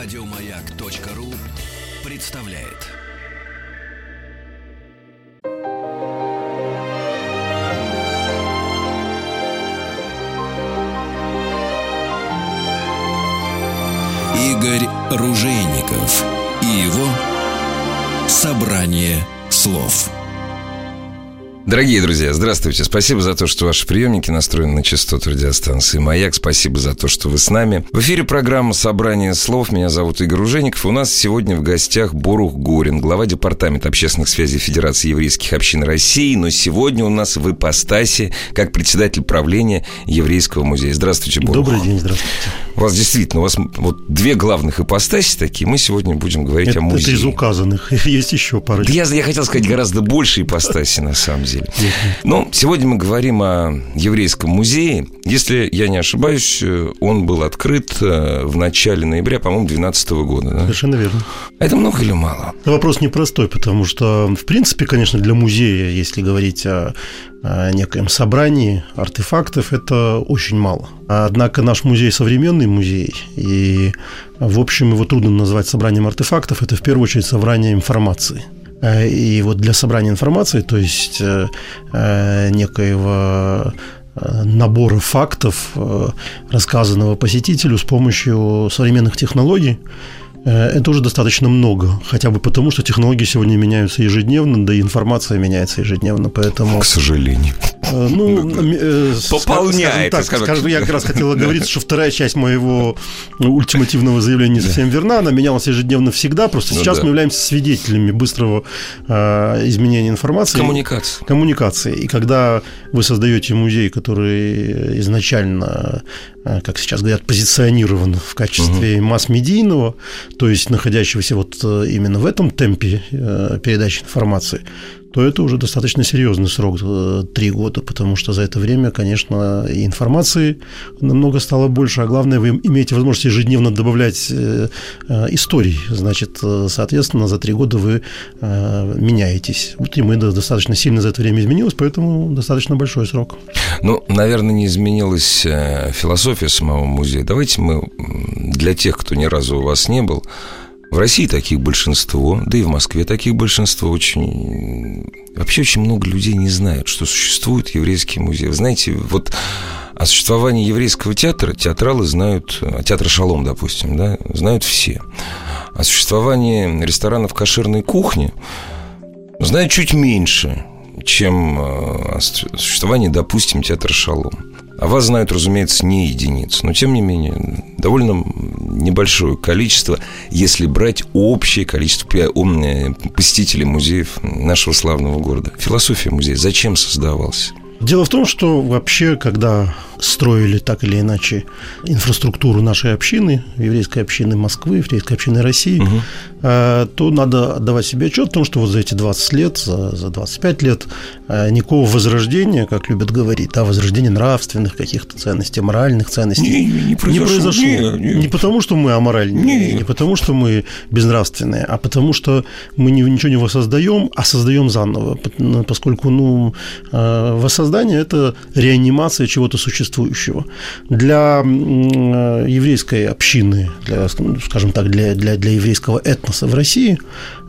Радиомаяк.ру представляет. Игорь Ружейников и его собрание слов. Дорогие друзья, здравствуйте. Спасибо за то, что ваши приемники настроены на частоту радиостанции «Маяк». Спасибо за то, что вы с нами. В эфире программа «Собрание слов». Меня зовут Игорь Ужеников. У нас сегодня в гостях Борух Горин, глава Департамента общественных связей Федерации еврейских общин России. Но сегодня у нас в ипостаси как председатель правления Еврейского музея. Здравствуйте, Борух. Добрый день, здравствуйте. У вас действительно, у вас вот две главных ипостаси такие. Мы сегодня будем говорить это, о музее. Это из указанных. Есть еще пара. Да я, я хотел сказать гораздо больше ипостаси, на самом деле деле. Но сегодня мы говорим о еврейском музее. Если я не ошибаюсь, он был открыт э, в начале ноября, по-моему, 2012 года. Да? Совершенно верно. Это много или мало? Вопрос непростой, потому что, в принципе, конечно, для музея, если говорить о некоем собрании артефактов, это очень мало. Однако наш музей современный музей, и, в общем, его трудно назвать собранием артефактов, это в первую очередь собрание информации – Э, и вот для собрания информации, то есть э, э, некоего набора фактов, рассказанного посетителю с помощью современных технологий, Э, это уже достаточно много, хотя бы потому, что технологии сегодня меняются ежедневно, да и информация меняется ежедневно, поэтому... К сожалению. Э, ну, э, пополняет. Так, скажем, я как раз хотел говорить, что вторая часть моего ультимативного заявления не совсем верна, она менялась ежедневно всегда, просто ну, сейчас мы являемся свидетелями быстрого изменения информации. Коммуникации. Коммуникации. И когда вы создаете музей, который изначально, как сейчас говорят, позиционирован в качестве масс-медийного, то есть находящегося вот э, именно в этом темпе э, передачи информации, то это уже достаточно серьезный срок, э, три года, потому что за это время, конечно, информации намного стало больше, а главное, вы имеете возможность ежедневно добавлять историй, значит, соответственно, за три года вы меняетесь. Вот и мы достаточно сильно за это время изменилось, поэтому достаточно большой срок. Ну, наверное, не изменилась философия самого музея. Давайте мы для тех, кто ни разу у вас не был, в России таких большинство, да и в Москве таких большинство очень... Вообще очень много людей не знают, что существует еврейский музей. Вы знаете, вот о существовании еврейского театра театралы знают, театр «Шалом», допустим, да, знают все. О существовании ресторанов кошерной кухни знают чуть меньше, чем э, о существовании, допустим, театра «Шалом». А вас знают, разумеется, не единицы, но тем не менее довольно небольшое количество, если брать общее количество посетителей музеев нашего славного города. Философия музея зачем создавался? Дело в том, что вообще, когда строили так или иначе инфраструктуру нашей общины, еврейской общины Москвы, еврейской общины России, угу. то надо отдавать себе отчет о том, что вот за эти 20 лет, за, за 25 лет э, никакого возрождения, как любят говорить, да, возрождения нравственных каких-то ценностей, моральных ценностей не, не, не произошло. Не, произошло. Не, не. не потому, что мы аморальные, не. не потому, что мы безнравственные, а потому, что мы ничего не воссоздаем, а создаем заново, поскольку ну, э, воссоздание – это реанимация чего-то существующего. Для еврейской общины, для, скажем так, для, для, для еврейского этноса в России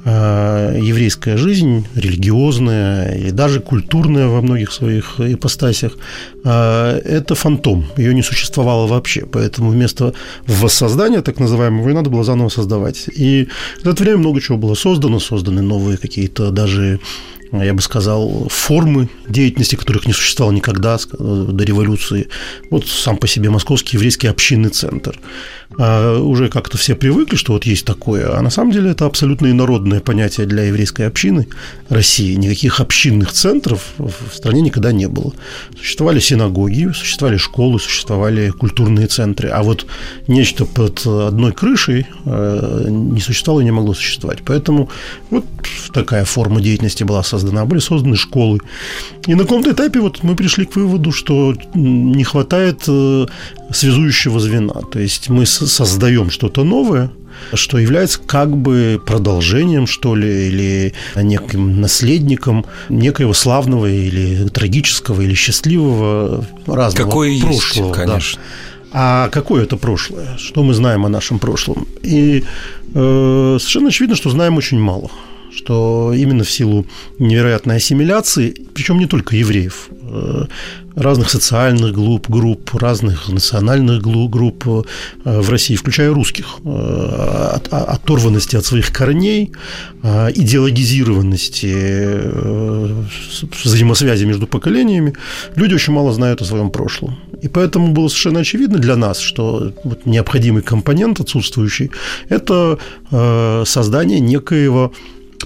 э, еврейская жизнь, религиозная и даже культурная во многих своих ипостасях, э, это фантом, ее не существовало вообще, поэтому вместо воссоздания так называемого ее надо было заново создавать. И в это время много чего было создано, созданы новые какие-то даже я бы сказал, формы деятельности, которых не существовало никогда до революции. Вот сам по себе Московский еврейский общинный центр. А уже как-то все привыкли, что вот есть такое, а на самом деле это абсолютно инородное понятие для еврейской общины России. Никаких общинных центров в стране никогда не было. Существовали синагоги, существовали школы, существовали культурные центры, а вот нечто под одной крышей э, не существовало и не могло существовать. Поэтому вот такая форма деятельности была создана, были созданы школы. И на каком-то этапе вот мы пришли к выводу, что не хватает э, связующего звена. То есть мы создаем что-то новое, что является как бы продолжением, что ли, или неким наследником некоего славного или трагического или счастливого разного Какое прошлого. Есть, конечно. Да. А какое это прошлое? Что мы знаем о нашем прошлом? И э, совершенно очевидно, что знаем очень мало что именно в силу невероятной ассимиляции, причем не только евреев, э, разных социальных групп, групп разных национальных групп э, в России, включая русских, э, от, оторванности от своих корней, идеологизированности взаимосвязи между поколениями, люди очень мало знают о своем прошлом. И поэтому было совершенно очевидно для нас, что вот необходимый компонент отсутствующий – это создание некоего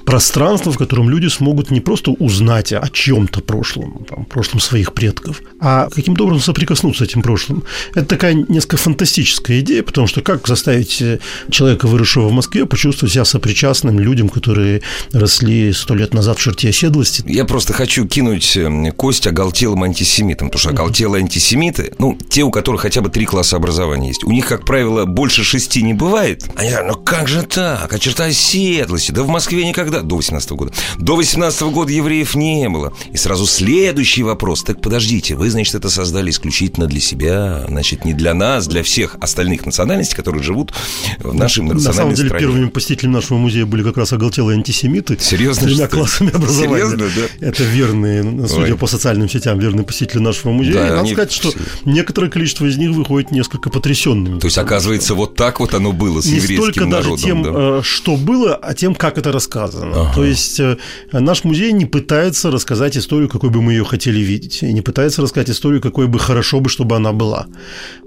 пространство, в котором люди смогут не просто узнать о чем-то прошлом, там, прошлом своих предков, а каким-то образом соприкоснуться с этим прошлым. Это такая несколько фантастическая идея, потому что как заставить э, человека, выросшего в Москве, почувствовать себя сопричастным людям, которые росли сто лет назад в черте оседлости? Я просто хочу кинуть э, кость оголтелым антисемитам, потому что оголтелые антисемиты, ну, те, у которых хотя бы три класса образования есть, у них, как правило, больше шести не бывает. Они говорят, ну как же так? А черта оседлости? Да в Москве никогда когда? До 18 года. До 18 года евреев не было. И сразу следующий вопрос. Так подождите, вы, значит, это создали исключительно для себя, значит, не для нас, для всех остальных национальностей, которые живут в нашей национальной На самом деле, стране. первыми посетителями нашего музея были как раз оголтелые антисемиты. Серьезно? С тремя классами образования. Серьезно, да? Это верные, судя Ой. по социальным сетям, верные посетители нашего музея. Да, и надо сказать, что некоторое количество из них выходит несколько потрясенными. То есть, оказывается, вот так вот оно было с не еврейским столько народом. даже тем, да? Э, что было, а тем, как это рассказано рассказано. Ага. То есть э, наш музей не пытается рассказать историю, какой бы мы ее хотели видеть, и не пытается рассказать историю, какой бы хорошо бы, чтобы она была.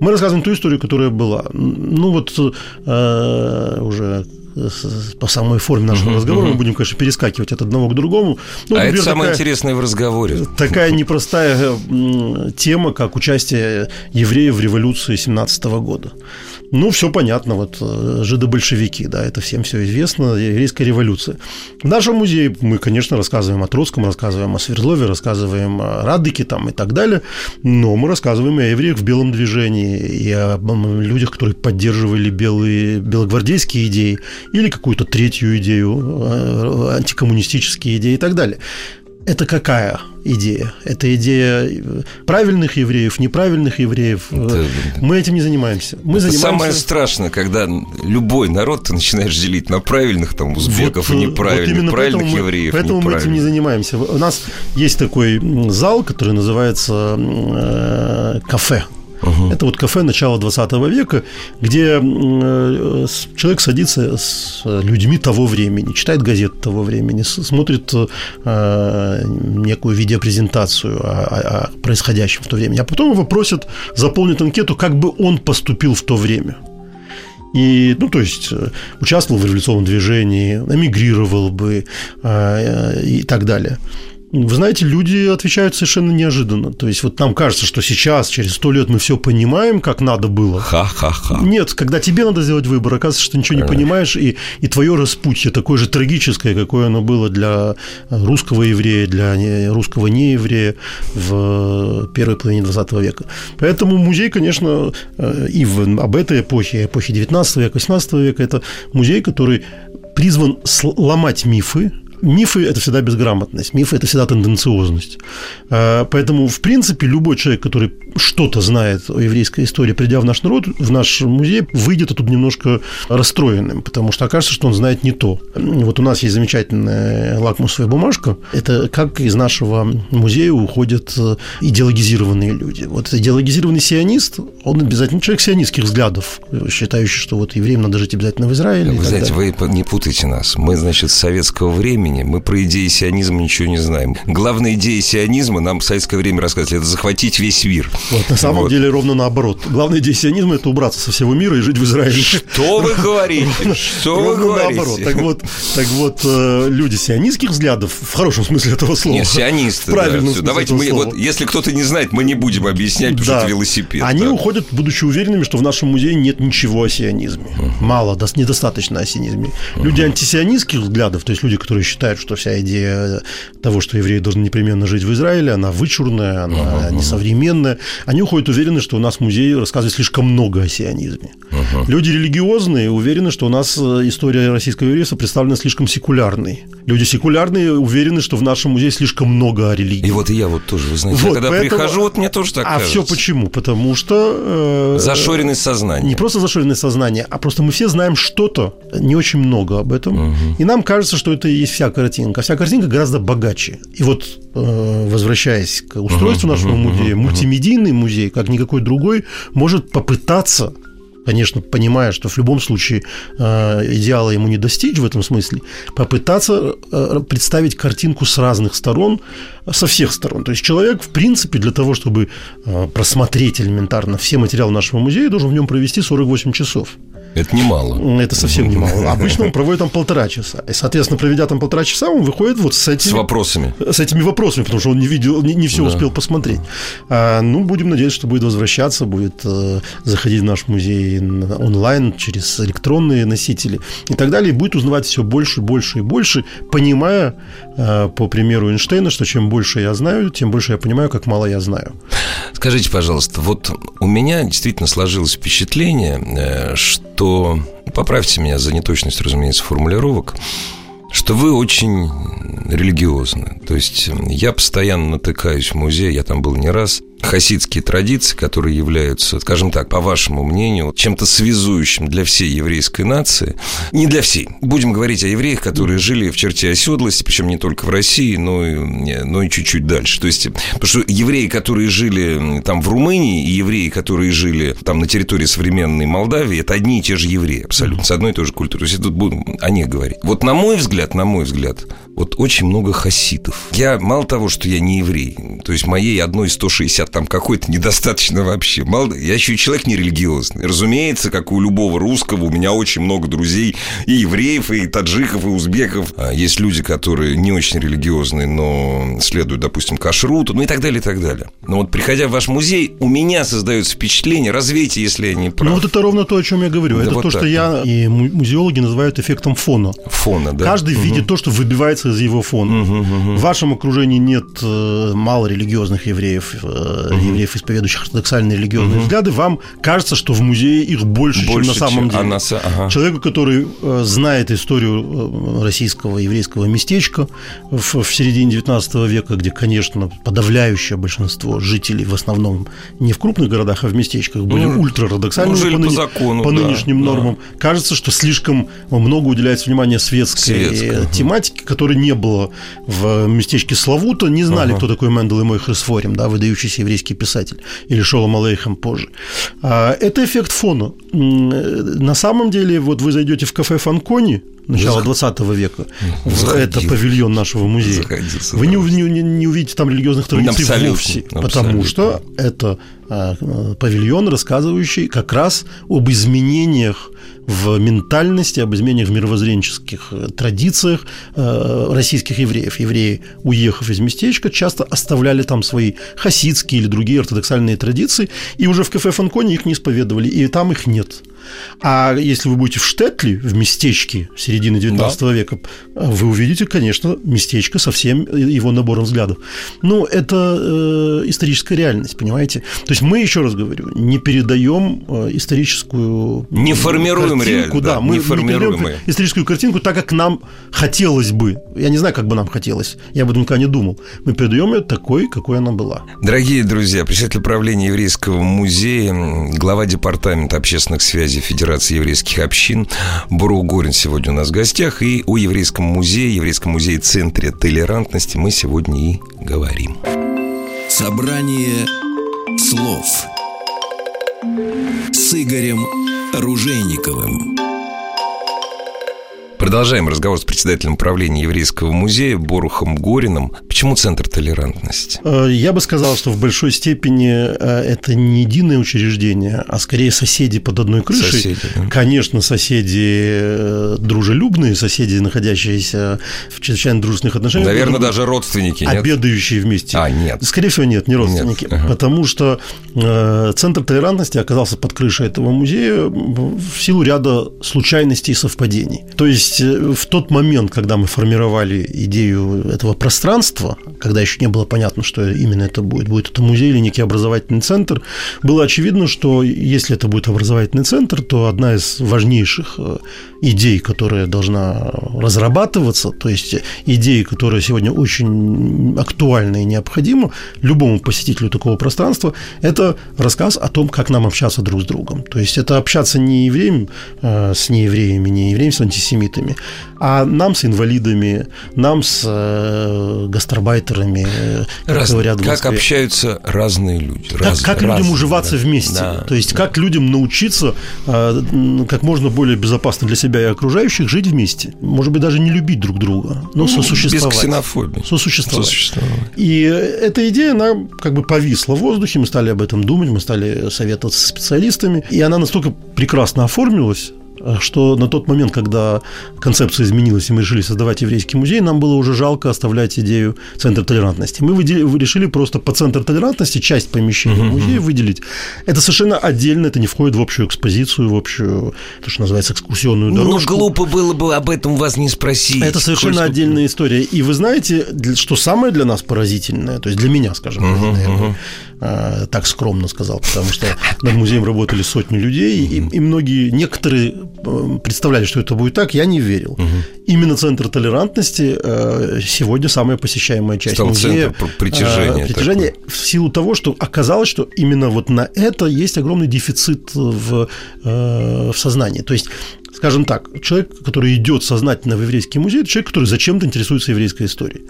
Мы рассказываем ту историю, которая была. Ну вот э, уже по самой форме нашего разговора мы будем, конечно, перескакивать от одного к другому. Ну, а например, это самое такая, интересное в разговоре. Такая непростая тема, как участие евреев в революции 17 года. Ну, все понятно, вот э, жидобольшевики, да, это всем все известно, еврейская революция. В нашем музее мы, конечно, рассказываем о Троцком, рассказываем о Свердлове, рассказываем о Радыке там и так далее, но мы рассказываем и о евреях в белом движении, и о людях, которые поддерживали белые, белогвардейские идеи или какую-то третью идею, э, антикоммунистические идеи и так далее. Это какая идея? Это идея правильных евреев, неправильных евреев. Это, Мы этим не занимаемся. Мы это занимаемся... самое страшное, когда любой народ ты начинаешь делить на правильных там узбеков вот, и неправильных, вот правильных поэтому евреев. Мы, поэтому мы этим не занимаемся. У нас есть такой зал, который называется э, кафе. Угу. Это вот кафе начала 20 века, где э, человек садится с людьми того времени, читает газеты того времени, смотрит э, некую видеопрезентацию о, о происходящем в то время, а потом его просят заполнить анкету, как бы он поступил в то время. И, ну, то есть, э, участвовал в революционном движении, эмигрировал бы и так далее. Вы знаете, люди отвечают совершенно неожиданно. То есть вот нам кажется, что сейчас, через сто лет мы все понимаем, как надо было. Ха-ха-ха. Нет, когда тебе надо сделать выбор, оказывается, что ты ничего не понимаешь, и, и твое распутье такое же трагическое, какое оно было для русского еврея, для русского нееврея в первой половине 20 века. Поэтому музей, конечно, э, и в, об этой эпохе, эпохе 19 века, 18 века, это музей, который призван сломать мифы, Мифы – это всегда безграмотность, мифы – это всегда тенденциозность. А, поэтому, в принципе, любой человек, который что-то знает о еврейской истории, придя в наш народ, в наш музей, выйдет оттуда немножко расстроенным, потому что окажется, что он знает не то. Вот у нас есть замечательная лакмусовая бумажка. Это как из нашего музея уходят идеологизированные люди. Вот идеологизированный сионист, он обязательно человек сионистских взглядов, считающий, что вот евреям надо жить обязательно в Израиле. Вы знаете, вы не путайте нас. Мы, значит, с советского времени времени мы про идеи сионизма ничего не знаем. Главная идея сионизма, нам в советское время рассказывали, это захватить весь мир. Вот, на самом вот. деле ровно наоборот. Главная идея сионизма – это убраться со всего мира и жить в Израиле. Что вы говорите? Что вы говорите? наоборот. Так вот, так вот, э, люди сионистских взглядов, в хорошем смысле этого слова. Нет, сионисты. Правильно. Да, Давайте мы, слова. вот, если кто-то не знает, мы не будем объяснять, потому да. что это велосипед. Они да. уходят, будучи уверенными, что в нашем музее нет ничего о сионизме. Uh-huh. Мало, недостаточно о сионизме. Uh-huh. Люди антисионистских взглядов, то есть люди, которые считают, что вся идея того, что евреи должны непременно жить в Израиле, она вычурная, она uh-huh, несовременная. Они уходят уверены, что у нас музей рассказывает слишком много о сионизме. Uh-huh. Люди религиозные уверены, что у нас э, история российского еврейства представлена слишком секулярной. Люди секулярные уверены, что в нашем музее слишком много религии. И вот и я вот тоже, вы знаете, Вот, я когда поэтому- прихожу, вот мне тоже так а кажется. все почему? Потому что... э, Зашоренность сознания. Не просто зашоренное сознание, а просто мы все знаем что-то, не очень много об этом. И нам кажется, что это и есть вся картинка. А вся картинка гораздо богаче. И вот, э, возвращаясь к устройству нашего музея, мультимедийный музей, как никакой другой, может попытаться конечно, понимая, что в любом случае э, идеала ему не достичь в этом смысле, попытаться э, представить картинку с разных сторон, со всех сторон. То есть человек, в принципе, для того, чтобы просмотреть элементарно все материалы нашего музея, должен в нем провести 48 часов. Это немало. Это совсем немало. Обычно он проводит там полтора часа. И, соответственно, проведя там полтора часа, он выходит вот с С этими, вопросами. с этими вопросами, потому что он не видел, не, не все Да. успел посмотреть. А, ну, будем надеяться, что будет возвращаться, будет э, заходить в наш музей онлайн через электронные носители и так далее, и будет узнавать все больше, больше и больше, понимая, по примеру Эйнштейна, что чем больше я знаю, тем больше я понимаю, как мало я знаю. Скажите, пожалуйста, вот у меня действительно сложилось впечатление, э, что, поправьте меня за неточность, разумеется, формулировок, что вы очень религиозны. То есть э, я постоянно натыкаюсь в музее, я там был не раз, хасидские традиции, которые являются, скажем так, по вашему мнению, чем-то связующим для всей еврейской нации. Не для всей. Будем говорить о евреях, которые жили в черте оседлости, причем не только в России, но и, но и чуть-чуть дальше. То есть, потому что евреи, которые жили там в Румынии, и евреи, которые жили там на территории современной Молдавии, это одни и те же евреи, абсолютно, с одной и той же культурой. То есть, тут будем о них говорить. Вот на мой взгляд, на мой взгляд, вот очень много хасидов. Я мало того, что я не еврей, то есть моей одной 160 там какой-то недостаточно вообще. Мало, я еще и человек нерелигиозный. Разумеется, как у любого русского, у меня очень много друзей и евреев, и таджиков, и узбеков. А Есть люди, которые не очень религиозные, но следуют, допустим, кашруту, ну и так далее, и так далее. Но вот приходя в ваш музей, у меня создается впечатление, развейте, если я не прав. Ну, вот это ровно то, о чем я говорю. Да это вот то, так. что я и му- музеологи называют эффектом фона. Фона, да? Каждый видит то, что выбивается из его фона. В вашем окружении нет э, мало религиозных евреев, э, евреев, исповедующих ортодоксальные религиозные взгляды. Вам кажется, что в музее их больше, Больше, чем на самом чем- деле. а ага. Человеку, который э, знает историю э, российского еврейского местечка в, в середине 19 века, где, конечно, подавляющее большинство жителей в основном не в крупных городах, а в местечках были Ну, ультраортодоксальными ну, по, по ныне- закону, по да, нынешним да. нормам. Кажется, что слишком много уделяется внимания светской Светской, э, ага. тематике, которой не было в местечке Славута. Не знали, кто такой Мендел и Мойхер Сфорим, да, выдающийся еврейский писатель, или Шолом Алейхем позже. А, Это эффект фона. Э, На самом деле, вот вы зайдете в кафе Фанкони, начала 20 века, в Заходил. это павильон нашего музея. Заходил с Вы не, не, не- увидите там религиозных традиций Абсолютно, вовсе, потому абсолютно. что это а, павильон, рассказывающий как раз об изменениях в ментальности, об изменениях в мировоззренческих э, традициях э, российских евреев. Евреи, уехав из местечка, часто оставляли там свои хасидские или другие ортодоксальные традиции, и уже в кафе Фанконе их не исповедовали, и там их нет. А если вы будете в Штетле, в местечке середины 19 века, вы увидите, конечно, местечко со всем его набором взглядов. Ну, это э, историческая реальность, понимаете? То есть мы, еще раз говорю, не передаем э, историческую Не формируем картинку, реально, да, да, мы не формируем мы. историческую картинку так, как нам хотелось бы. Я не знаю, как бы нам хотелось, я об этом никогда не думал. Мы передаем ее такой, какой она была. Дорогие друзья, председатель управления Еврейского музея, глава департамента общественных связей Федерации еврейских общин Бурух Горин сегодня у нас в гостях. И о Еврейском музее, Еврейском музее Центре толерантности мы сегодня и говорим. Собрание слов с Игорем Ружейниковым. Продолжаем разговор с председателем управления Еврейского музея Борухом Гориным. Почему Центр толерантности? Э, Я бы сказал, что в большой степени э, это не единое учреждение, а скорее соседи под одной крышей. Соседи, да. Конечно, соседи э, дружелюбные, соседи, находящиеся в чрезвычайно дружественных отношениях. Наверное, даже родственники, нет? Обедающие вместе. А, нет. Скорее всего, нет, не родственники. Нет, ага. Потому что Центр толерантности оказался под крышей этого музея в силу ряда случайностей и совпадений. То есть э, в тот момент, когда мы формировали идею этого пространства, когда еще не было понятно, что именно это будет, будет это музей или некий образовательный центр, было очевидно, что если это будет образовательный центр, то одна из важнейших э, идей, которая должна разрабатываться, то есть идеи, которая сегодня очень актуальна и необходима любому посетителю такого пространства, это рассказ о том, как нам общаться друг с другом. То есть это общаться не евреем э, с неевреями, не евреем с антисемитами, а нам с инвалидами, нам с э, гастарбайтерами, э, как Раз, говорят Как общаются разные люди. Как, раз, как разные, людям уживаться да. вместе. Да, То есть да. как людям научиться как можно более безопасно для себя и окружающих жить вместе. Может быть, даже не любить друг друга, но ну, сосуществовать. Без ксенофобии. Сосуществовать. сосуществовать. И эта идея, она как бы повисла в воздухе, мы стали об этом думать, мы стали советоваться с специалистами, и она настолько прекрасно оформилась, что на тот момент, когда концепция изменилась, и мы решили создавать еврейский музей, нам было уже жалко оставлять идею центра толерантности. Мы выделили, решили просто по центру толерантности часть помещения uh-huh. музея выделить. Это совершенно отдельно, это не входит в общую экспозицию, в общую, то, что называется, экскурсионную ну, дорожку. Ну, глупо было бы об этом вас не спросить. Это совершенно Сколько... отдельная история. И вы знаете, что самое для нас поразительное, то есть для меня, скажем uh-huh, наверное, uh-huh. Так скромно сказал, потому что над музеем работали сотни людей, и, и многие, некоторые Э, представляли, что это будет так, я не верил. Угу. Именно центр толерантности э, сегодня самая посещаемая часть Стал музея. Центр притяжения. Э, притяжения в силу того, что оказалось, что именно вот на это есть огромный дефицит в, в сознании. То есть скажем так, человек, который идет сознательно в еврейский музей, это человек, который зачем-то интересуется еврейской историей.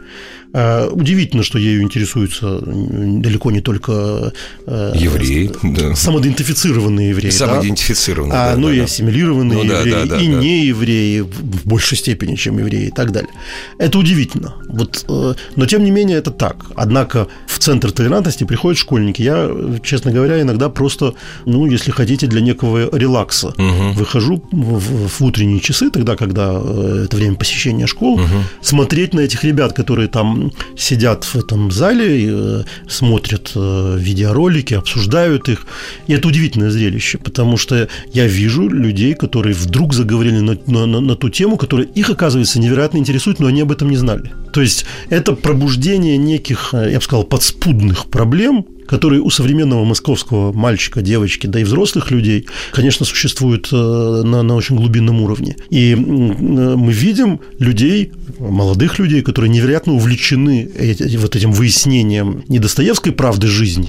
Э, удивительно, что ею интересуются далеко не только э, евреи, да. самоидентифицированные евреи, самоидентифицированные, да? а, да, ну да, и ассимилированные ну, евреи, да, да, и да. не евреи в большей степени, чем евреи и так далее. Это удивительно. Вот, э, но тем не менее это так. Однако в центр толерантности приходят школьники. Я, честно говоря, иногда просто, ну, если хотите, для некого релакса угу. выхожу в, в утренние часы, тогда, когда это время посещения школ, угу. смотреть на этих ребят, которые там сидят в этом зале, э, смотрят э, видеоролики, обсуждают их. И это удивительное зрелище, потому что я вижу людей, которые вдруг заговорили на, на, на, ту тему, которая их, оказывается, невероятно интересует, но они об этом не знали. То есть это пробуждение неких, э, я бы сказал, подспудных проблем, которые у современного московского мальчика, девочки, да и взрослых людей, конечно, существуют на, на очень глубинном уровне. И мы видим людей, молодых людей, которые невероятно увлечены вот этим выяснением не Достоевской правды жизни,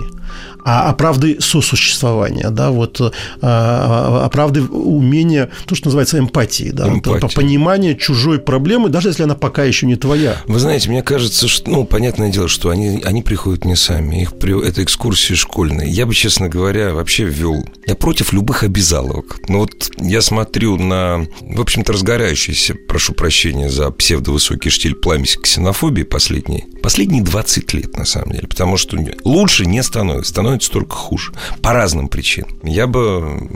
а, а правды сосуществования, да, вот, а, а, а правды умения, то, что называется эмпатией, да, Эмпатия. понимание чужой проблемы, даже если она пока еще не твоя. Вы знаете, мне кажется, что, ну, понятное дело, что они, они приходят не сами, их это экскурсии школьные. Я бы, честно говоря, вообще ввел, я против любых обязаловок. Но вот я смотрю на, в общем-то, разгорающийся, прошу прощения за псевдовысокий штиль пламя ксенофобии последние, последние 20 лет, на самом деле, потому что лучше не становится, становится только хуже. По разным причинам. Я бы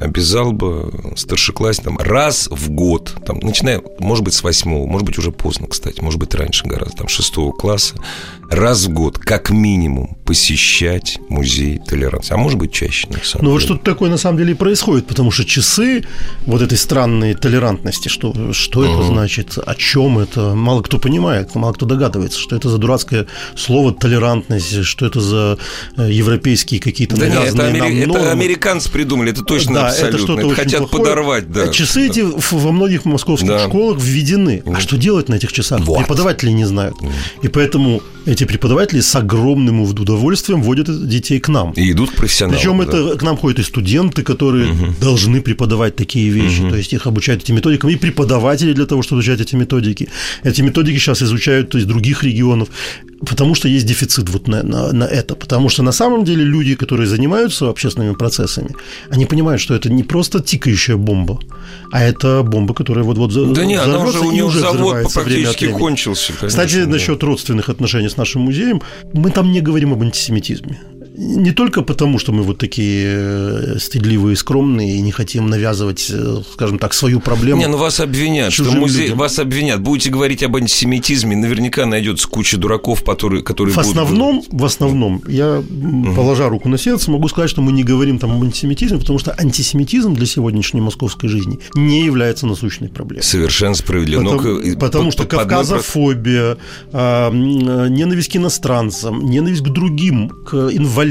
обязал бы старшеклассникам раз в год, там, начиная, может быть, с восьмого, может быть, уже поздно, кстати, может быть, раньше гораздо, там, шестого класса, раз в год, как минимум, посещать музей толерантности. А может быть, чаще, на самом Ну, вот что-то такое, на самом деле, и происходит, потому что часы вот этой странной толерантности, что, что uh-huh. это значит, о чем это, мало кто понимает, мало кто догадывается, что это за дурацкое слово толерантность, что это за э, европейские какие-то да нет, это, амери... это американцы придумали, это точно да, абсолютно. Это, что-то это хотят плохое. подорвать, да. Часы эти во многих московских да. школах введены. А что делать на этих часах? Вот. Преподаватели не знают. И поэтому эти преподаватели с огромным удовольствием водят детей к нам. И идут к профессионалам. Причем да. это к нам ходят и студенты, которые угу. должны преподавать такие вещи. Угу. То есть их обучают этим методикам, и преподаватели для того, чтобы изучать эти методики. Эти методики сейчас изучают из других регионов потому что есть дефицит вот на, на, на это. Потому что на самом деле люди, которые занимаются общественными процессами, они понимают, что это не просто тикающая бомба, а это бомба, которая вот-вот Да нет, она уже, у него уже завод практически кончился. Конечно, Кстати, да. насчет родственных отношений с нашим музеем, мы там не говорим об антисемитизме. Не только потому, что мы вот такие э, стыдливые и скромные и не хотим навязывать, э, скажем так, свою проблему. Не, ну вас обвинят, что музей, людям. вас обвинят. Будете говорить об антисемитизме, наверняка найдется куча дураков, которые, которые в будут... основном, в основном, я, угу. положа руку на сердце, могу сказать, что мы не говорим там об антисемитизме, потому что антисемитизм для сегодняшней московской жизни не является насущной проблемой. Совершенно справедливо. Потому, Но, потому что кавказофобия, а, ненависть к иностранцам, ненависть к другим, к инвалидам.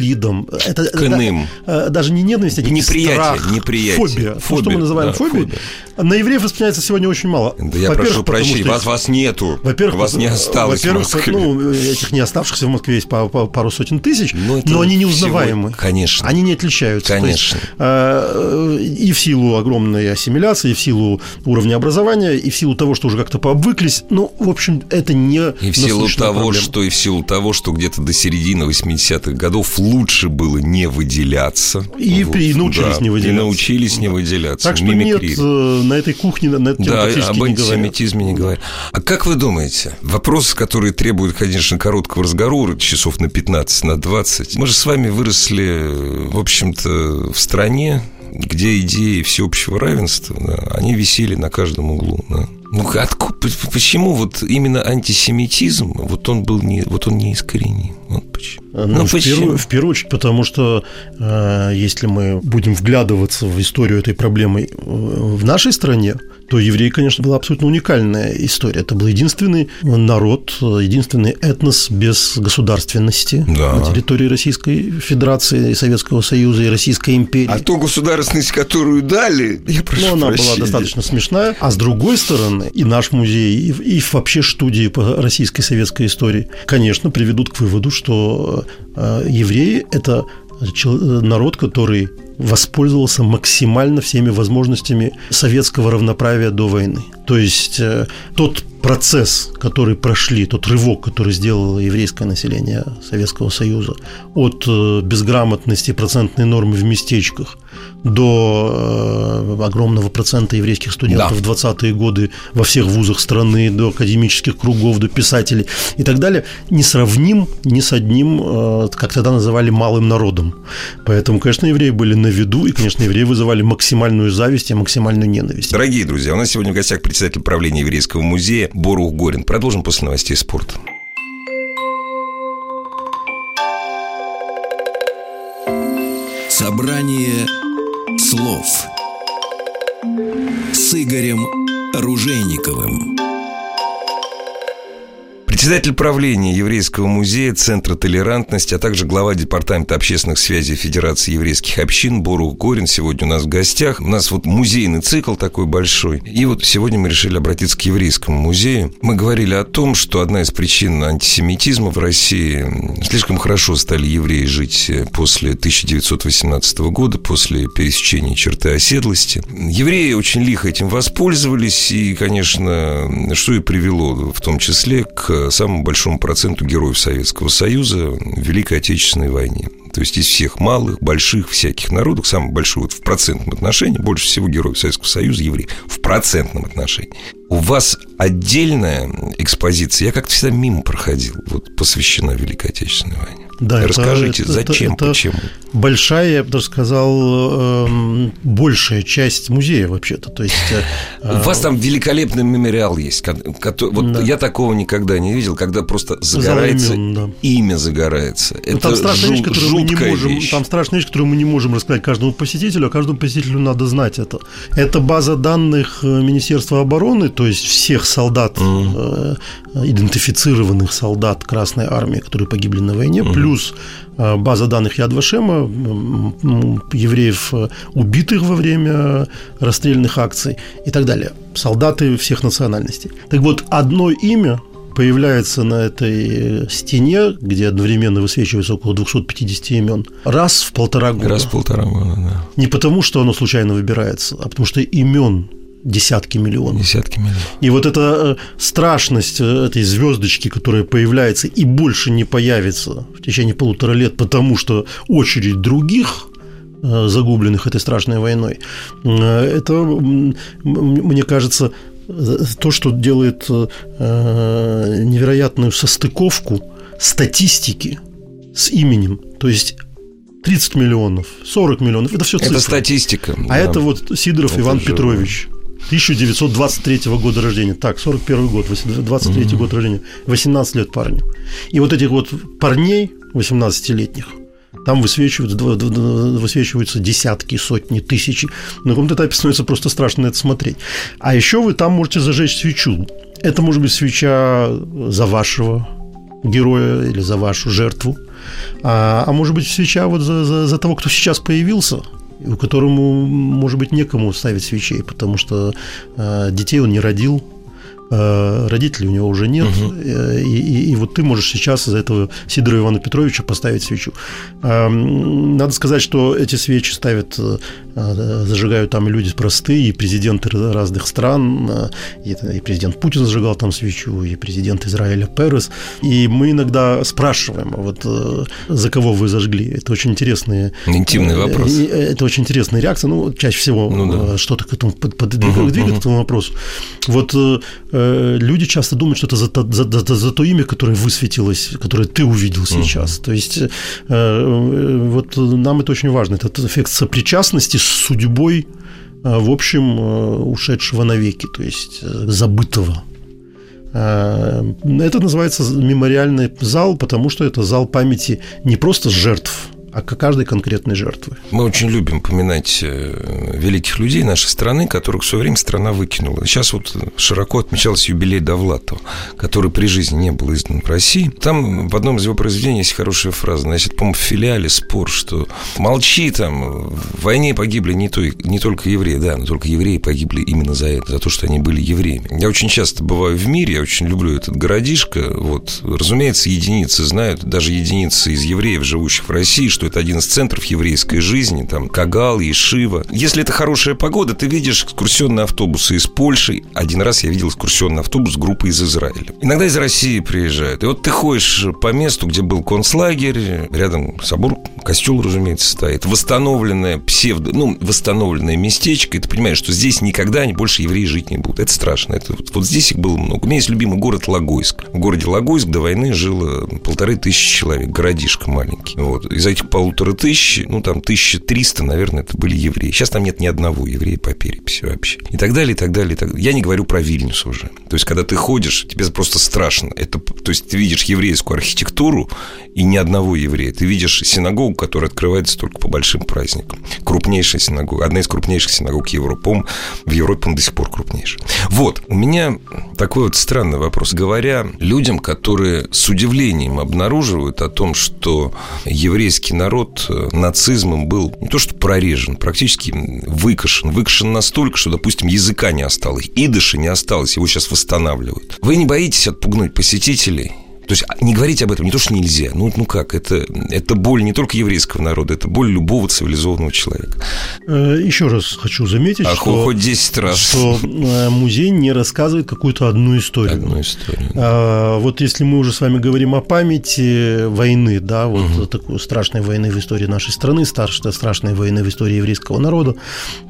Это, к иным. Да, даже не ненависть, а неприятие, страх, неприятие. Фобия. фобия. что мы называем да, фобией. Фобия. На евреев распространяется сегодня очень мало. Да я прошу прощения, вас, вас нету. Во-первых, вас не осталось Во-первых, ну, этих не оставшихся в Москве есть пару сотен тысяч, но, но они неузнаваемы. Всего... Конечно. Они не отличаются. Конечно. Есть, э, и в силу огромной ассимиляции, и в силу уровня образования, и в силу того, что уже как-то пообвыклись. Ну, в общем, это не И в силу того, проблема. что и в силу того, что где-то до середины 80-х годов лучше было не выделяться. И, вот, и научились да, не выделяться. И научились не выделяться. Так что мимикрии. нет, э, на этой кухне на эту да, об антисемитизме не говорят. А как вы думаете, вопросы, которые требуют, конечно, короткого разговора, часов на 15, на 20, мы же с вами выросли, в общем-то, в стране, где идеи всеобщего равенства, да, они висели на каждом углу. Да. Ну, откуда, почему вот именно антисемитизм, вот он был не, вот он не искореним? Вот почему. Ну, ну, в, первую, в первую очередь, потому что э, если мы будем вглядываться в историю этой проблемы э, в нашей стране, то евреи, конечно, была абсолютно уникальная история. Это был единственный народ, единственный этнос без государственности да. на территории Российской Федерации, Советского Союза и Российской империи. А ту государственность, которую дали, я прошу Ну, она прощения. была достаточно смешная. А с другой стороны, и наш музей, и, и вообще студии по российской советской истории, конечно, приведут к выводу, что э, евреи – это народ, который воспользовался максимально всеми возможностями советского равноправия до войны. То есть э, тот процесс, который прошли, тот рывок, который сделало еврейское население Советского Союза от э, безграмотности процентной нормы в местечках до э, огромного процента еврейских студентов да. в 20-е годы во всех вузах страны, до академических кругов, до писателей и так далее, не сравним ни с одним, э, как тогда называли, малым народом. Поэтому, конечно, евреи были на виду, и, конечно, евреи вызывали максимальную зависть и максимальную ненависть. Дорогие друзья, у нас сегодня в гостях председатель правления еврейского музея Борух Горин. Продолжим после новостей спорта. Собрание слов с Игорем Ружейниковым. Председатель правления Еврейского музея, Центра толерантности, а также глава Департамента общественных связей Федерации еврейских общин Борух Горин сегодня у нас в гостях. У нас вот музейный цикл такой большой. И вот сегодня мы решили обратиться к Еврейскому музею. Мы говорили о том, что одна из причин антисемитизма в России слишком хорошо стали евреи жить после 1918 года, после пересечения черты оседлости. Евреи очень лихо этим воспользовались, и, конечно, что и привело в том числе к самому большому проценту героев Советского Союза в Великой Отечественной войне. То есть из всех малых, больших, всяких народов, самый большой вот в процентном отношении, больше всего героев Советского Союза евреи в процентном отношении. У вас отдельная экспозиция, я как-то всегда мимо проходил, вот посвящена Великой Отечественной войне. Да, Расскажите, это, зачем, это, почему? Большая, я бы даже сказал, эм, большая часть музея вообще-то. То есть, э, У вас там великолепный мемориал есть. Вот да. я такого никогда не видел, когда просто загорается имен, да. имя загорается. Ну, это там страшная вещь, которую мы не можем. Вещь. Там страшная вещь, которую мы не можем рассказать каждому посетителю, а каждому посетителю надо знать это. Это база данных э, Министерства обороны, то есть всех солдат, mm. идентифицированных солдат Красной Армии, которые погибли на войне, mm. плюс плюс э, база данных Яд Вашема, евреев, э, убитых во время расстрельных акций и так далее. Солдаты всех национальностей. Так вот, одно имя появляется на этой стене, где одновременно высвечивается около 250 имен, раз в полтора года. Раз в полтора года, да. Не потому, что оно случайно выбирается, а потому что имен десятки миллионов. Десятки миллионов. И вот эта э, страшность э, этой звездочки, которая появляется и больше не появится в течение полутора лет, потому что очередь других э, загубленных этой страшной войной, это, мне кажется, то, что делает невероятную состыковку статистики с именем. То есть 30 миллионов, 40 миллионов. Это все цифры. Это статистика. А да. это вот Сидоров это Иван же... Петрович. 1923 года рождения. Так, 41 год, 23 угу. год рождения. 18 лет парню. И вот этих вот парней 18-летних там высвечиваются, высвечиваются десятки, сотни, тысячи. На каком-то этапе становится просто страшно это смотреть. А еще вы там можете зажечь свечу. Это может быть свеча за вашего героя или за вашу жертву. А, а может быть свеча вот за, за, за того, кто сейчас появился, у которому, может быть, некому ставить свечей, потому что э, детей он не родил, Э, родителей у него уже нет, угу. и, и, и вот ты можешь сейчас из-за этого Сидора Ивана Петровича поставить свечу. Надо сказать, что эти свечи ставят, зажигают там люди простые, и президенты разных стран, и президент Путин зажигал там свечу, и президент Израиля Перес. И мы иногда спрашиваем, а вот за кого вы зажгли? Это очень интересные... Интимный вопрос. Это очень интересная реакция. Ну, чаще всего ну, да. что-то к этому подвигает угу, к этому вопросу. Вот Э, люди часто думают, что это за, за, за, за то имя, которое высветилось, которое ты увидел сейчас. Угу. То есть э, э, вот нам это очень важно. Этот эффект сопричастности с судьбой, в общем, ушедшего навеки, то есть забытого. Это называется мемориальный зал, потому что это зал памяти не просто жертв, а каждой конкретной жертвы. Мы очень любим поминать э, великих людей нашей страны, которых в свое время страна выкинула. Сейчас вот широко отмечался юбилей Довлатова, который при жизни не был издан в России. Там в одном из его произведений есть хорошая фраза. Значит, по-моему, в филиале спор, что молчи там, в войне погибли не, той, не только евреи, да, но только евреи погибли именно за это, за то, что они были евреями. Я очень часто бываю в мире, я очень люблю этот городишко. Вот, разумеется, единицы знают, даже единицы из евреев, живущих в России, что что это один из центров еврейской жизни, там Кагал, Ешива. Если это хорошая погода, ты видишь экскурсионные автобусы из Польши. Один раз я видел экскурсионный автобус группы из Израиля. Иногда из России приезжают. И вот ты ходишь по месту, где был концлагерь, рядом собор, костел, разумеется, стоит. Восстановленное псевдо, ну, восстановленное местечко, и ты понимаешь, что здесь никогда больше евреи жить не будут. Это страшно. Это, вот, вот здесь их было много. У меня есть любимый город Логойск. В городе Логойск до войны жило полторы тысячи человек, городишко маленький. Вот. Из этих полутора тысяч, ну, там, тысяча триста, наверное, это были евреи. Сейчас там нет ни одного еврея по переписи вообще. И так далее, и так далее, и так. Я не говорю про Вильнюс уже. То есть, когда ты ходишь, тебе просто страшно. Это, то есть, ты видишь еврейскую архитектуру и ни одного еврея. Ты видишь синагогу, которая открывается только по большим праздникам. Крупнейшая синагога. Одна из крупнейших синагог Европы. В Европе он до сих пор крупнейший. Вот, у меня такой вот странный вопрос. Говоря людям, которые с удивлением обнаруживают о том, что еврейский народ э, нацизмом был не то что прорежен, практически выкашен. Выкашен настолько, что, допустим, языка не осталось, идыша не осталось, его сейчас восстанавливают. Вы не боитесь отпугнуть посетителей? То есть а, не говорить об этом не то, что нельзя. Ну, ну как, это, это боль не только еврейского народа, это боль любого цивилизованного человека. Э, Еще раз хочу заметить, а что, хоть 10 раз. что э, музей не рассказывает какую-то одну историю. Одну историю. А, вот если мы уже с вами говорим о памяти войны, да, вот угу. такой страшной войны в истории нашей страны, страшной, страшной войны в истории еврейского народа,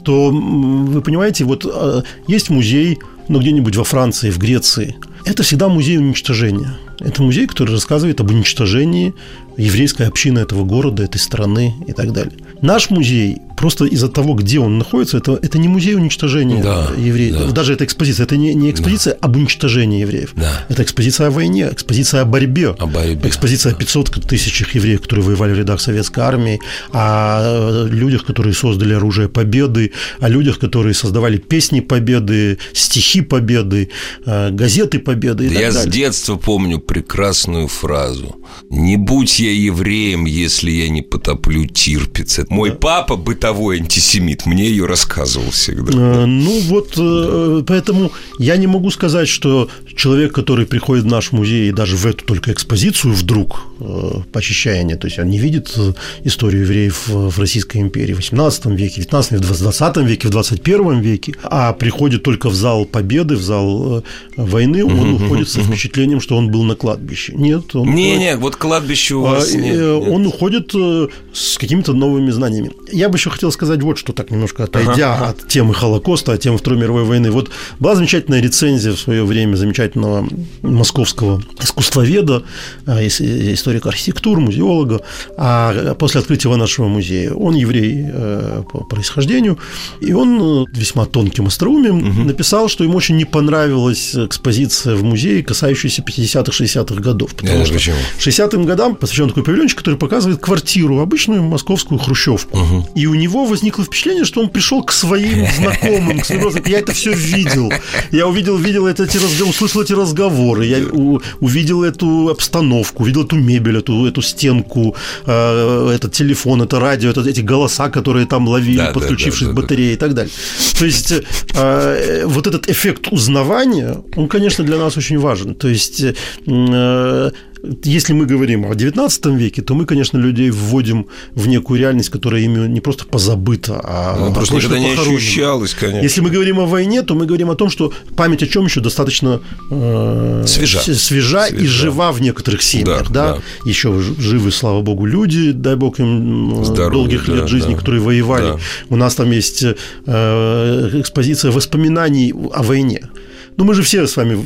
то вы понимаете, вот э, есть музей, ну, где-нибудь во Франции, в Греции. Это всегда музей уничтожения. Это музей, который рассказывает об уничтожении еврейской общины этого города, этой страны и так далее. Наш музей просто из-за того, где он находится, это, это не музей уничтожения да, евреев. Да. Даже эта экспозиция, это не, не экспозиция да. об уничтожении евреев. Да. Это экспозиция о войне, экспозиция о борьбе. О борьбе. Экспозиция да. о 500 тысячах евреев, которые воевали в рядах советской армии, о людях, которые создали оружие победы, о людях, которые создавали песни победы, стихи победы, э, газеты победы. И да я далее. с детства помню прекрасную фразу. Не будь я евреем, если я не потоплю Тирпиц. Мой да. папа бытовой антисемит, мне ее рассказывал всегда. А, ну вот, да. поэтому я не могу сказать, что человек, который приходит в наш музей и даже в эту только экспозицию вдруг э, по чечаянию, то есть он не видит э, историю евреев в Российской империи в 18 веке, в 19 веке, в 20 веке, в 21 веке, а приходит только в зал победы, в зал войны, он уходит со впечатлением, что он был на кладбище. Нет, он... Не, не, вот кладбище у вас нет, нет. он уходит э, с какими-то новыми знаниями. Я бы еще хотел сказать вот что, так немножко отойдя ага. от темы Холокоста, от темы Второй мировой войны. Вот была замечательная рецензия в свое время замечательного московского искусствоведа, э, историка архитектуры, музеолога, а после открытия нашего музея. Он еврей по происхождению, и он весьма тонким остроумием угу. написал, что ему очень не понравилась экспозиция в музее, касающаяся 50-х, 60-х годов. Потому Это что почему? 60-м годам посвящен такой павильончик, который показывает квартиру, обычную московскую хрущевку. Угу. И у него возникло впечатление, что он пришел к своим знакомым, к своим родственникам. Я это все видел. Я увидел, видел эти разговоры, услышал эти разговоры, я увидел эту обстановку, увидел эту мебель, эту, эту стенку, э, этот телефон, это радио, это, эти голоса, которые там ловили, да, подключившись да, да, к батарее и так далее. То есть э, вот этот эффект узнавания, он, конечно, для нас очень важен. То есть э, если мы говорим о XIX веке, то мы, конечно, людей вводим в некую реальность, которая ими не просто позабыта, а ну, просто никогда не ощущалась, конечно. Если мы говорим о войне, то мы говорим о том, что память о чем еще достаточно э, свежа. свежа, свежа и жива в некоторых семьях, да, да? да. Еще живы, слава богу, люди, дай бог им Здоровье, долгих да, лет жизни, да. которые воевали. Да. У нас там есть э, экспозиция воспоминаний о войне. Ну, мы же все с вами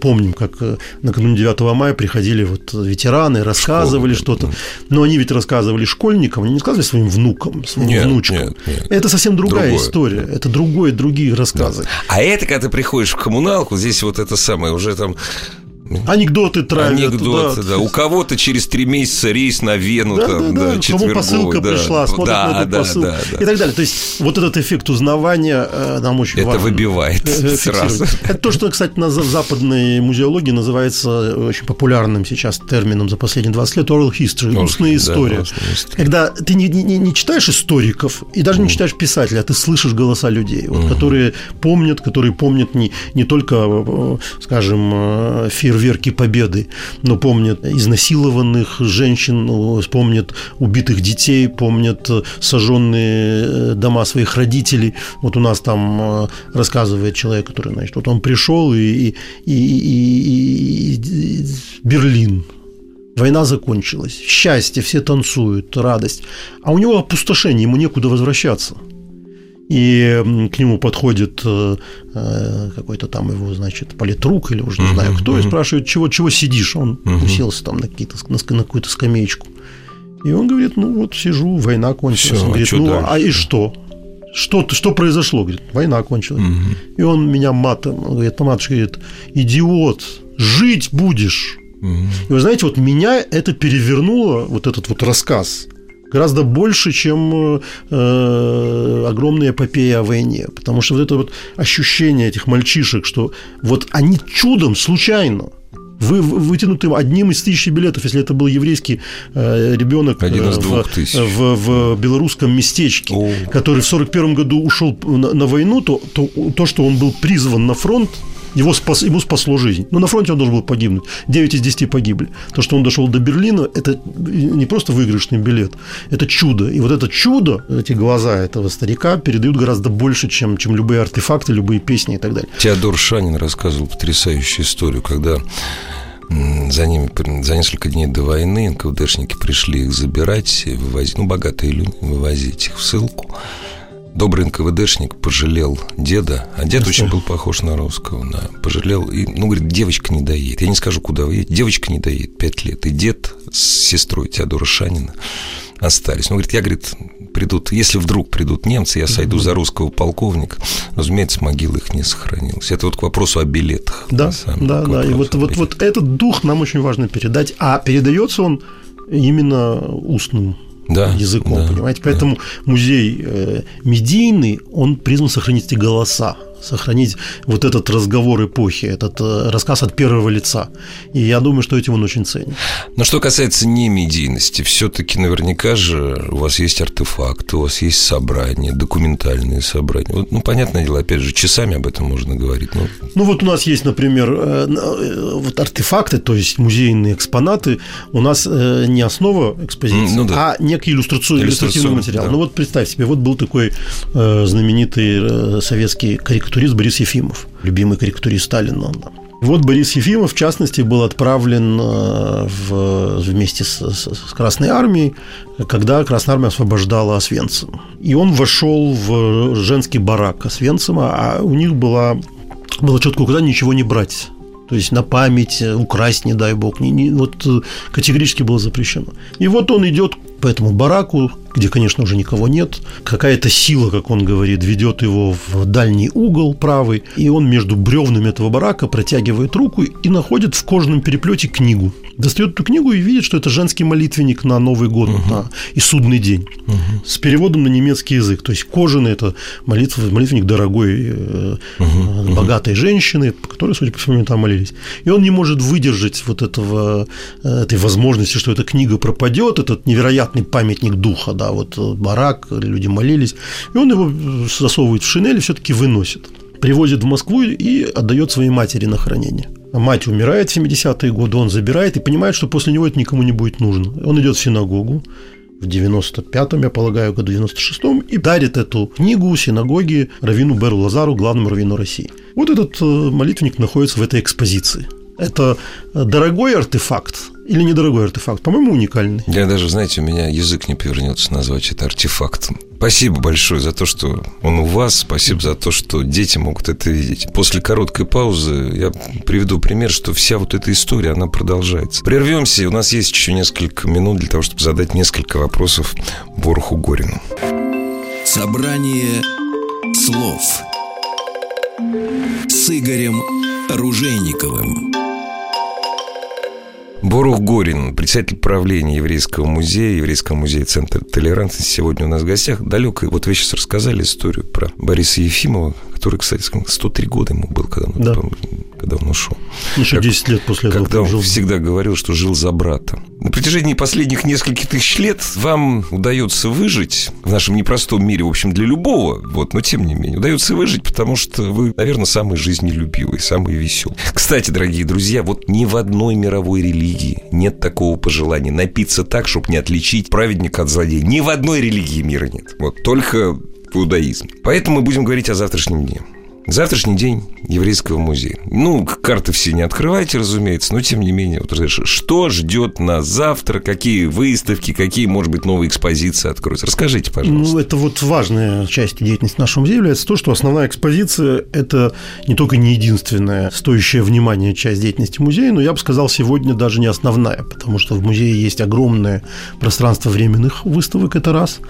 помним, как э, накануне 9 мая приходили вот ветераны, рассказывали что-то. Но они ведь рассказывали школьникам, они не рассказывали своим внукам, своим нет, внучкам. Нет, нет. Это совсем другая Другое. история. Это другое, другие рассказы. Да. А это, когда ты приходишь в коммуналку, здесь вот это самое, уже там Анекдоты травят. Анекдоты, да. да. У кого-то через три месяца рейс на Вену, да, там, да, да, да. Кому посылка да. пришла, смотрят да, на эту да, посылку да, да. и так далее. То есть, вот этот эффект узнавания э, нам очень Это важен. выбивает э, сразу. Это то, что, кстати, на западной музеологии называется очень популярным сейчас термином за последние 20 лет oral history, устная история. Да, Когда ты не, не, не читаешь историков и даже не читаешь писателей, а ты слышишь голоса людей, вот, которые помнят, которые помнят не, не только, э, скажем, фейерверк фейерверки победы, но помнят изнасилованных женщин, помнят убитых детей, помнят сожженные э, дома своих родителей. Вот у нас там э, рассказывает человек, который, значит, вот он пришел и, и, и, и, и Берлин, Война закончилась, счастье, все танцуют, радость. А у него опустошение, ему некуда возвращаться и к нему подходит э, э, какой-то там его, значит, политрук или уже не знаю кто, и спрашивает, чего, чего сидишь? Он уселся там на, какие-то, на какую-то скамеечку. И он говорит, ну вот сижу, война кончилась. Все, он говорит, а ну дальше? а и что? Что, что произошло? Говорит, война кончилась. Угу. И он меня матом, он говорит, матушка говорит, идиот, жить будешь. Угу. И вы знаете, вот меня это перевернуло, вот этот вот рассказ гораздо больше, чем э, огромная эпопея о войне. Потому что вот это вот ощущение этих мальчишек, что вот они чудом, случайно, вы вытянуты одним из тысячи билетов, если это был еврейский э, ребенок э, в, в, в белорусском местечке, О. который в 1941 году ушел на, на войну, то, то то, что он был призван на фронт, его спас, ему спасло жизнь. Но на фронте он должен был погибнуть. 9 из 10 погибли. То, что он дошел до Берлина, это не просто выигрышный билет, это чудо. И вот это чудо, эти глаза этого старика передают гораздо больше, чем, чем любые артефакты, любые песни и так далее. Теодор Шанин рассказывал потрясающую историю, когда за ними за несколько дней до войны НКВДшники пришли их забирать, вывозить, ну, богатые люди, вывозить их в ссылку добрый НКВДшник пожалел деда, а дед очень был похож на русского, да, пожалел, и, ну, говорит, девочка не доедет. Я не скажу, куда вы едете, девочка не доедет, пять лет. И дед с сестрой Теодора Шанина остались. Ну, говорит, я, говорит, придут, если вдруг придут немцы, я сойду за русского полковника. Разумеется, могила их не сохранилась. Это вот к вопросу о билетах. Да, да, да. И вот, вот, вот этот дух нам очень важно передать. А передается он именно устным да, языком, да, понимаете? Поэтому да. музей э, медийный, он призван сохранить эти голоса сохранить вот этот разговор эпохи, этот э, рассказ от первого лица. И я думаю, что этим он очень ценит. Но что касается не медийности, все-таки наверняка же у вас есть артефакты, у вас есть собрания, документальные собрания. Вот, ну, понятное дело, опять же, часами об этом можно говорить. Но... Ну, вот у нас есть, например, э, э, вот артефакты, то есть музейные экспонаты. У нас не основа экспозиции, ну, да. а некий иллюстрационный, иллюстративный материал. Да. Ну, вот представь себе, вот был такой знаменитый советский карикатурист карикатурист Борис Ефимов, любимый карикатурист Сталина. Вот Борис Ефимов, в частности, был отправлен э, в, вместе с, с, Красной Армией, когда Красная Армия освобождала Освенцим. И он вошел в женский барак Освенцима, а у них была, было четко указание ничего не брать то есть на память, украсть, не дай бог, не, не, вот категорически было запрещено. И вот он идет по этому бараку, где, конечно, уже никого нет. Какая-то сила, как он говорит, ведет его в дальний угол правый, и он между бревнами этого барака протягивает руку и находит в кожаном переплете книгу. Достает эту книгу и видит, что это женский молитвенник на Новый год угу. на, и судный день угу. с переводом на немецкий язык. То есть кожаный это молитв, молитвенник дорогой, угу. богатой женщины, по которой, судя по всему, там молились. И он не может выдержать вот этого, э, этой возможности, что эта книга пропадет, этот невероятный памятник духа, да, вот барак, люди молились. И он его засовывает в шинель и все-таки выносит привозит в Москву и отдает своей матери на хранение. Мать умирает в 70-е годы, он забирает и понимает, что после него это никому не будет нужно. Он идет в синагогу, в 95-м, я полагаю, году 96-м, и дарит эту книгу синагоге Равину Беру Лазару, главному раввину России. Вот этот э, молитвенник находится в этой экспозиции. Это дорогой артефакт или недорогой артефакт? По-моему, уникальный. Я даже, знаете, у меня язык не повернется назвать это артефактом. Спасибо большое за то, что он у вас. Спасибо за то, что дети могут это видеть. После короткой паузы я приведу пример, что вся вот эта история, она продолжается. Прервемся. У нас есть еще несколько минут для того, чтобы задать несколько вопросов Борху Горину. Собрание слов с Игорем Ружейниковым. Борух Горин, председатель правления Еврейского музея, Еврейского музея Центра толерантности, сегодня у нас в гостях. Далеко, вот вы сейчас рассказали историю про Бориса Ефимова, который, кстати, 103 года ему был, когда, да. Когда он ушел. Еще как, 10 лет после этого Когда он жил. всегда говорил, что жил за брата. На протяжении последних нескольких тысяч лет вам удается выжить в нашем непростом мире, в общем, для любого, вот, но тем не менее, удается выжить, потому что вы, наверное, самый жизнелюбивый, самый веселый. Кстати, дорогие друзья, вот ни в одной мировой религии религии нет такого пожелания напиться так, чтобы не отличить праведника от злодея. Ни в одной религии мира нет. Вот только в иудаизме. Поэтому мы будем говорить о завтрашнем дне. Завтрашний день еврейского музея. Ну, карты все не открывайте, разумеется, но тем не менее, вот, что ждет нас завтра, какие выставки, какие, может быть, новые экспозиции откроются. Расскажите, пожалуйста. Ну, это вот важная часть деятельности нашего музея является то, что основная экспозиция – это не только не единственная стоящая внимания часть деятельности музея, но я бы сказал, сегодня даже не основная, потому что в музее есть огромное пространство временных выставок, это раз.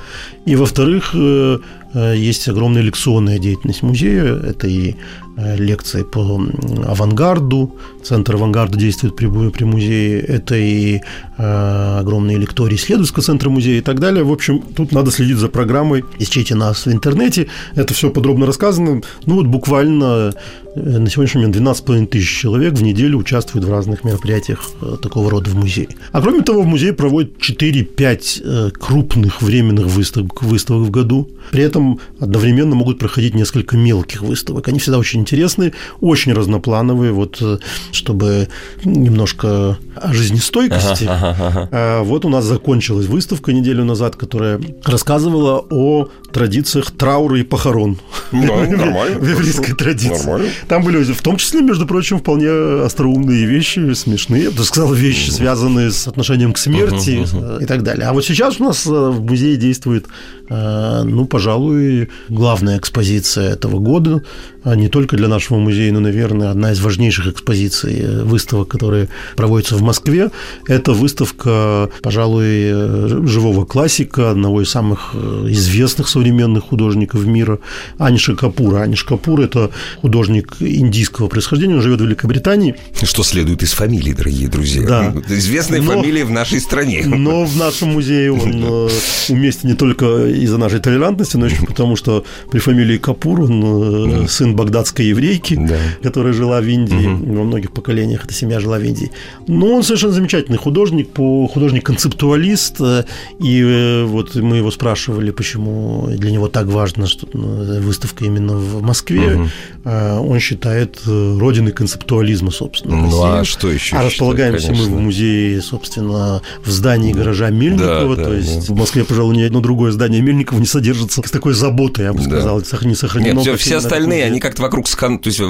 И, во-вторых, э, есть огромная лекционная деятельность музея. Это и Э, лекции по авангарду. Центр авангарда действует при, при музее. Это и э, огромные лектории исследовательского центра музея и так далее. В общем, тут надо следить за программой. Ищите нас в интернете. Это все подробно рассказано. Ну вот буквально э, на сегодняшний момент 12,5 тысяч человек в неделю участвуют в разных мероприятиях э, такого рода в музее. А кроме того, в музее проводят 4-5 крупных временных выставок, выставок в году. При этом одновременно могут проходить несколько мелких выставок. Они всегда очень интересные, очень разноплановые, вот э, чтобы немножко о жизнестойкости. Ага, ага, ага. Вот у нас закончилась выставка неделю назад, которая рассказывала о традициях траура и похорон. Да, нормально. В еврейской традиции. Нормально. Там были, в том числе, между прочим, вполне остроумные вещи, смешные. Я бы сказал, вещи, связанные с отношением к смерти и так далее. А вот сейчас у нас э, в музее действует, э, ну, пожалуй, главная экспозиция этого года не только для нашего музея, но, наверное, одна из важнейших экспозиций, э, выставок, которые проводятся в Москве. Это выставка, пожалуй, э, живого классика, одного из самых э, известных современных художников мира, Аниша Капура. Аниш Капур – это художник индийского происхождения, он живет в Великобритании. Что следует из фамилии, дорогие друзья. Да. Известная но, фамилия в нашей стране. Но в нашем музее он уместен не только из-за нашей толерантности, но еще потому, что при фамилии Капур он сын багдадской еврейки, да. которая жила в Индии. Угу. Во многих поколениях эта семья жила в Индии. Но он совершенно замечательный художник, по художник-концептуалист. Э, и э, вот мы его спрашивали, почему для него так важно, что ну, выставка именно в Москве. Угу. Он считает родиной концептуализма, собственно. Ну а что еще? А располагаемся мы в музее, собственно, в здании гаража Мельникова. Да, да, то есть да. в Москве, пожалуй, ни одно другое здание Мельникова не содержится с такой заботой, я бы сказал, да. не сохранено. Нет, все, все остальные, они как-то вокруг, скан... то есть,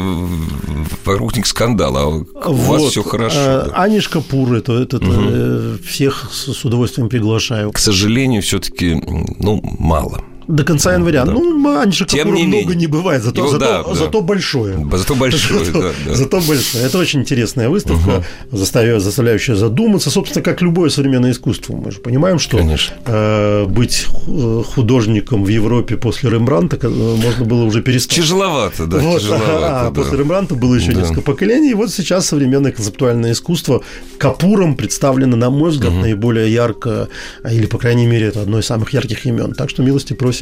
вокруг них скандала, а у Вот. вас все хорошо. А, да. Ани Шкапур, это, это, э, всех с удовольствием приглашаю. К сожалению, все-таки, ну, мало. До конца января. Ну, Ани Шкапур Тем не много менее. не бывает, зато, Его- зато, да, да. зато большое. Зато большой, Зато, да, да. зато большое. Это очень интересная выставка, заставя- заставляющая задуматься. Собственно, как любое современное искусство. Мы же понимаем, что Конечно. э, быть ху- художником в Европе после Рембранта э, можно было уже перестать. Тяжеловато, да, Вот, тяжеловато. а да. после Рембранта было еще Да. несколько поколений, и вот сейчас современное концептуальное искусство Капуром представлено, на мой взгляд, наиболее ярко, а, или, по крайней мере, это одно из самых ярких имен. Так что милости просим,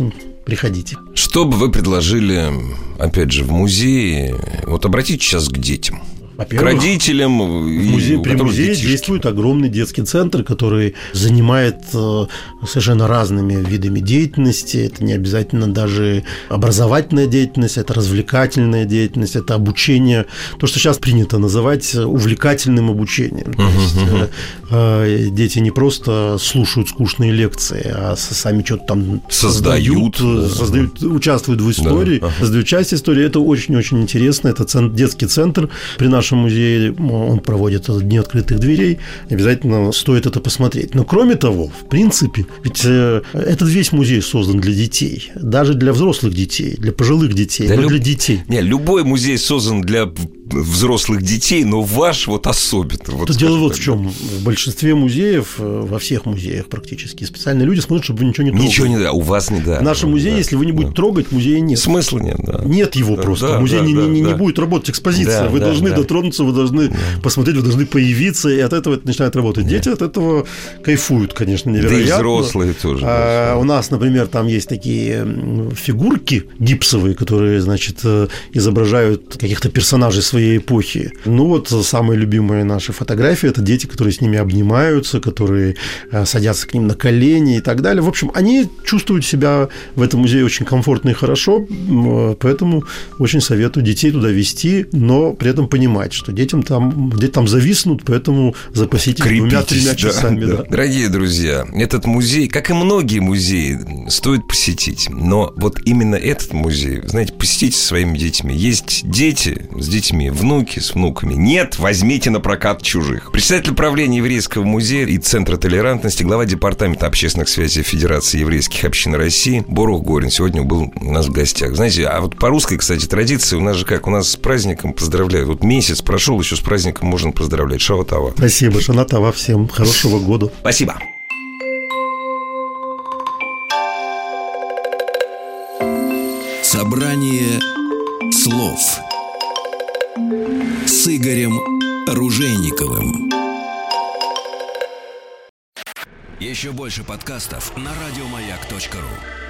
приходите. Что бы вы предложили, опять же, в музее? Вот обратитесь сейчас к детям. К Во-первых, родителям, В музее, при музее детишки. действует огромный детский центр, который занимает э, совершенно разными видами деятельности. Это не обязательно даже образовательная деятельность, это развлекательная деятельность, это обучение, то, что сейчас принято называть увлекательным обучением. То есть, э, э, дети не просто слушают скучные лекции, а сами что-то там Создают, создают, да. создают, участвуют в истории, ага. создают часть истории. Это очень-очень интересно. Это цен- детский центр при нашем музее. Он проводит дни открытых дверей. Обязательно стоит это посмотреть. Но кроме того, в принципе, ведь э, этот весь музей создан для детей. Даже для взрослых детей, для пожилых детей, Да но люб- для детей. Не, любой музей создан для взрослых детей, но ваш вот особенно. Вот дело вот в чем. В большинстве музеев, э, во всех музеях практически, специальные люди смотрят, чтобы вы ничего не трогали. Ничего не да, у вас не да. В нашем музее, Да, если вы не будете да. трогать, музея нет. Смысла нет, да. Нет его Да, просто. да, Музей да, не, да, не, не да. будет работать экспозиция. Да, вы да, должны да. Дотронуться, вы должны посмотреть, вы должны появиться, и от этого это начинает работать. Дети от этого кайфуют, конечно, Да и невероятно. взрослые тоже. А, да. у нас, например, там есть такие фигурки гипсовые, которые, значит, э, изображают каких-то персонажей своей эпохи. Ну вот э, самые любимые наши фотографии это дети, которые с ними обнимаются, которые э, садятся к ним на колени и так далее. В общем, они чувствуют себя в этом музее очень комфортно и хорошо, поэтому очень советую детей туда вести, но при этом понимать, что детям там, дети там зависнут, поэтому запаситесь двумя-тремя да, часами. да. да. Дорогие друзья, этот музей, как и многие музеи, стоит посетить. Но вот именно этот музей, знаете, посетите со своими детьми. Есть дети с детьми, внуки с внуками. Нет, возьмите на прокат чужих. Председатель правления Еврейского музея и Центра толерантности, глава Департамента общественных связей Федерации еврейских общин России Борух Горин сегодня был у нас в гостях. Знаете, а вот по русской, кстати, традиции у нас же как? У нас с праздником поздравляют. Вот месяц прошел, еще с праздником можно поздравлять. Шаватава. Спасибо, Шанатова, всем хорошего года. Спасибо. Собрание слов с Игорем Ружейниковым. Еще больше подкастов на радиомаяк.ру.